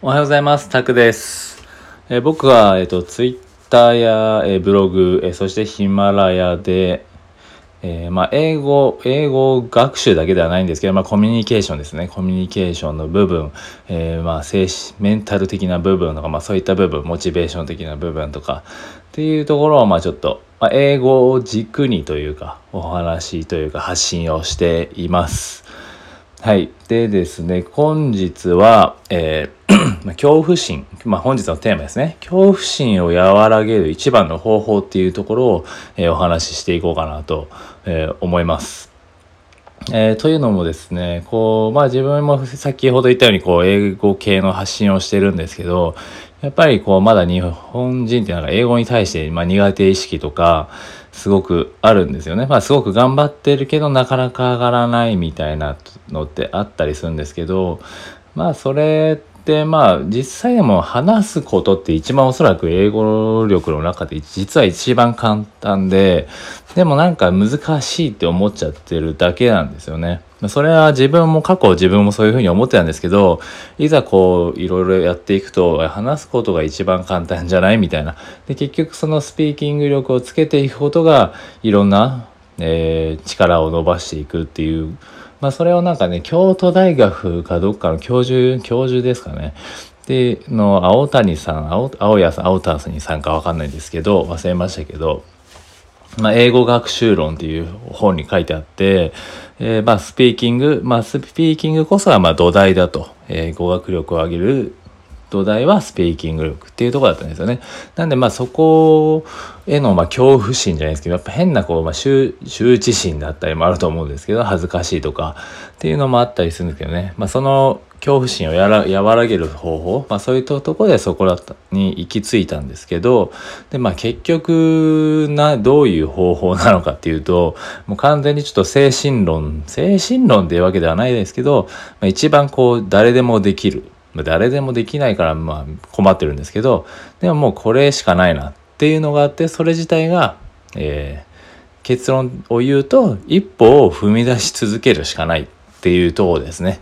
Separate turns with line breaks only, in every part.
おはようございます。タクです。えー僕は、えっ、と、ツイッターや、えーブログ、えそしてヒマラヤで、えまあ、英語、英語学習だけではないんですけど、まあ、コミュニケーションですね。コミュニケーションの部分、えまあ、精神、メンタル的な部分とか、まあ、そういった部分、モチベーション的な部分とか、っていうところを、まあ、ちょっと、まあ、英語を軸にというか、お話というか、発信をしています。はい。でですね、本日は、えー まあ恐怖心、まあ、本日のテーマですね。恐怖心を和らげる一番の方法っていうところを、えーお話ししていこうかなと、えー思います。えーというのもですね、こう、まあ自分も先ほど言ったように、こう、英語系の発信をしてるんですけど、やっぱりこう、まだ日本人ってなんか英語に対して、まあ苦手意識とか、すごくあるんですよね。まあすごく頑張ってるけど、なかなか上がらないみたいなのってあったりするんですけど、まあそれってまあ実際でも話すことって一番おそらく英語力の中で実は一番簡単で、でもなんか難しいって思っちゃってるだけなんですよね。それは自分も過去自分もそういうふうに思ってたんですけど、いざこういろいろやっていくと話すことが一番簡単じゃないみたいな。で結局そのスピーキング力をつけていくことがいろんな、えー力を伸ばしていくっていうまあそれをなんかね、京都大学かどっかの教授、教授ですかね。で、の、青谷さん、青青谷さん、青谷さんにさんかわかんないですけど、忘れましたけど、まあ、英語学習論っていう本に書いてあって、えーまあ、スピーキング、まあ、スピーキングこそが、まあ、土台だと。えー語学力を上げる土台はスピーキング力っていうところだったんですよね。なんでまあそこへのまあ恐怖心じゃないですけど、やっぱ変なこう、まあ、羞恥心だったりもあると思うんですけど、恥ずかしいとかっていうのもあったりするんですけどね。まあその恐怖心をやら和らげる方法、まあそういうところでそこだったに行き着いたんですけど、でまあ結局な、どういう方法なのかっていうと、もう完全にちょっと精神論、精神論っていうわけではないですけど、まあ、一番こう誰でもできる。まあ誰でもできないからまあ困ってるんですけど、でももうこれしかないなっていうのがあって、それ自体が、えー結論を言うと、一歩を踏み出し続けるしかないっていうとこですね。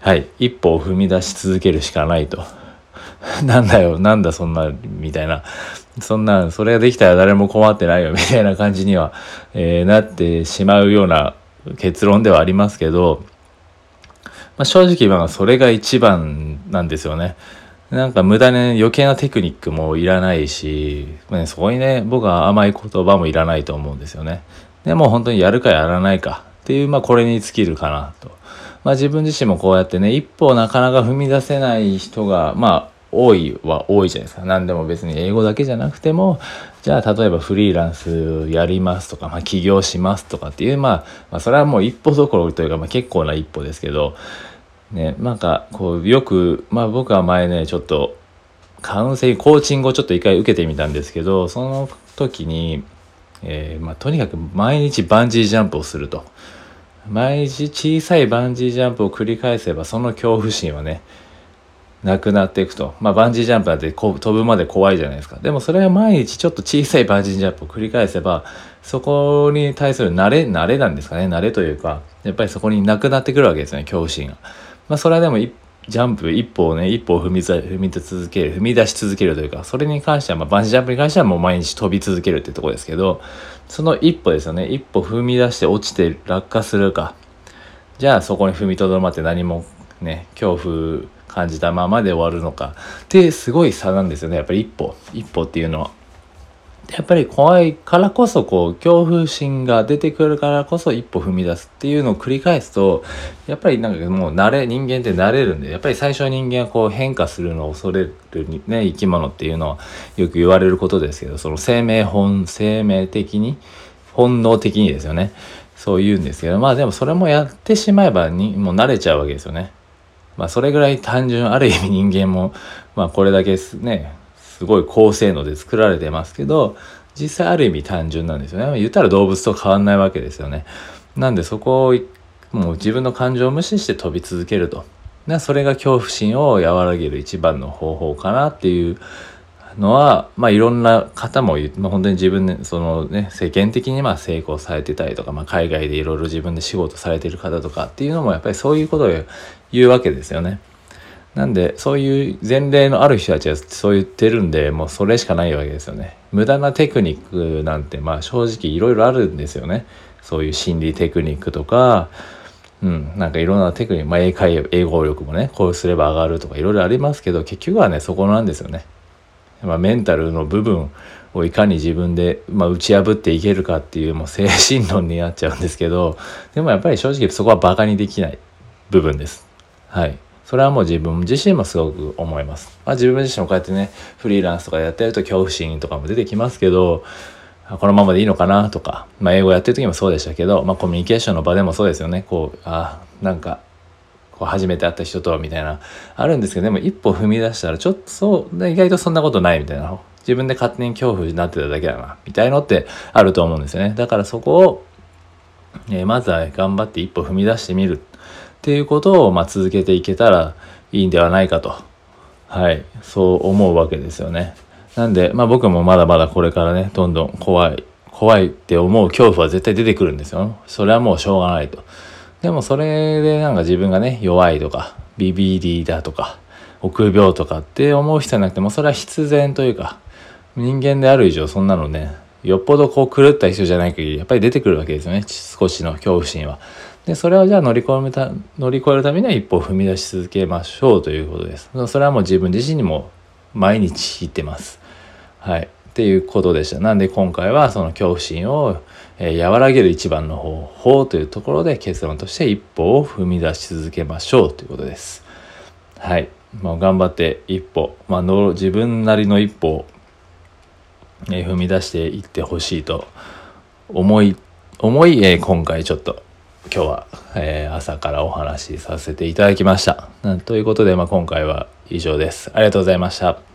はい。一歩を踏み出し続けるしかないと。なんだよ、なんだそんな、みたいな。そんな、それができたら誰も困ってないよ、みたいな感じには、えーなってしまうような結論ではありますけど、まあ、正直まあそれが一番なんですよね。なんか無駄に余計なテクニックもいらないし、まあね、そこにね、僕は甘い言葉もいらないと思うんですよね。でも本当にやるかやらないかっていう、まあこれに尽きるかなと。まあ自分自身もこうやってね、一歩なかなか踏み出せない人が、まあ多いは多いじゃないですか。何でも別に英語だけじゃなくても、じゃあ例えばフリーランスやりますとか、まあ起業しますとかっていう、まあ、まあそれはもう一歩どころというか、まあ結構な一歩ですけど、ね、なんかこうよく、まあ僕は前ね、ちょっとカウンセリング、コーチングをちょっと一回受けてみたんですけど、その時に、えーまあとにかく毎日バンジージャンプをすると。毎日小さいバンジージャンプを繰り返せばその恐怖心はねなくなっていくと。まあバンジージャンプなんて飛ぶまで怖いじゃないですか。でもそれは毎日ちょっと小さいバンジージャンプを繰り返せばそこに対する慣れ慣れなんですかね。慣れというかやっぱりそこになくなってくるわけですよね恐怖心が。まあそれはでもジャンプ一歩をね一歩を踏み踏み続ける踏み出し続けるというかそれに関しては、まあ、バンジージャンプに関してはもう毎日飛び続けるってとこですけどその一歩ですよね。一歩踏み出して落ちて落下するか。じゃあそこに踏みとどまって何もね恐怖感じたままで終わるのかってすごい差なんですよねやっぱり一歩一歩っていうのは。やっぱり怖いからこそこう恐怖心が出てくるからこそ一歩踏み出すっていうのを繰り返すとやっぱりなんかもう慣れ人間って慣れるんでやっぱり最初は人間はこう変化するのを恐れる、ね、生き物っていうのはよく言われることですけどその生命本生命的に本能的にですよねそう言うんですけどまあでもそれもやってしまえばにもう慣れちゃうわけですよね。まあそれぐらい単純ある意味人間も まあこれだけすねすごい高性能で作られてますけど実際ある意味単純なんですよね。言ったら動物と変わんないわけですよね。なんでそこをもう自分の感情を無視して飛び続けると。それが恐怖心を和らげる一番の方法かなっていうのは、まあ、いろんな方も、まあ、本当に自分で、そのね、世間的にまあ成功されてたりとか、まあ、海外でいろいろ自分で仕事されてる方とかっていうのも、やっぱりそういうことを言うわけですよね。なんでそういう前例のある人たちはそう言ってるんでもうそれしかないわけですよね無駄なテクニックなんてまあ正直いろいろあるんですよねそういう心理テクニックとかうん、なんかいろんなテクニック、まあ、英会英語力もねこうすれば上がるとかいろいろありますけど結局はねそこなんですよね。まあ、メンタルの部分をいかに自分で、まあ、打ち破っていけるかっていうもう精神論になっちゃうんですけどでもやっぱり正直そこはバカにできない部分です。はい。それはもう自分自身もすごく思います。まあ、自分自身もこうやってねフリーランスとかやってると恐怖心とかも出てきますけどこのままでいいのかなとか、まあ、英語やってる時もそうでしたけど、まあ、コミュニケーションの場でもそうですよねこうあなんかこう初めて会った人とはみたいなあるんですけどでも一歩踏み出したらちょっとそう意外とそんなことないみたいな自分で勝手に恐怖になってただけだなみたいのってあると思うんですよねだからそこを、えー、まずは頑張って一歩踏み出してみるっていうことを、まあ、続けていけたらいいんではないかとはいそう思うわけですよね。なんで、まあ僕もまだまだこれからね、どんどん怖い、怖いって思う恐怖は絶対出てくるんですよ。それはもうしょうがないと。でもそれでなんか自分がね、弱いとか、ビビりだとか、臆病とかって思う人じゃなくても、それは必然というか、人間である以上そんなのね、よっぽどこう狂った人じゃない限り、やっぱり出てくるわけですよね。少しの恐怖心は。で、それをじゃあ乗り越えた、乗り越えるためには一歩踏み出し続けましょうということです。それはもう自分自身にも毎日言ってます。はい。っていうことでした。なんで今回はその恐怖心を、和らげる一番の方法というところで結論として一歩を踏み出し続けましょうということです。はい。まあ、頑張って一歩、まあの、自分なりの一歩を、踏み出していってほしいと思い、思い、え今回ちょっと今日は、え、朝からお話しさせていただきました。ということで、まあ、今回は以上です。ありがとうございました。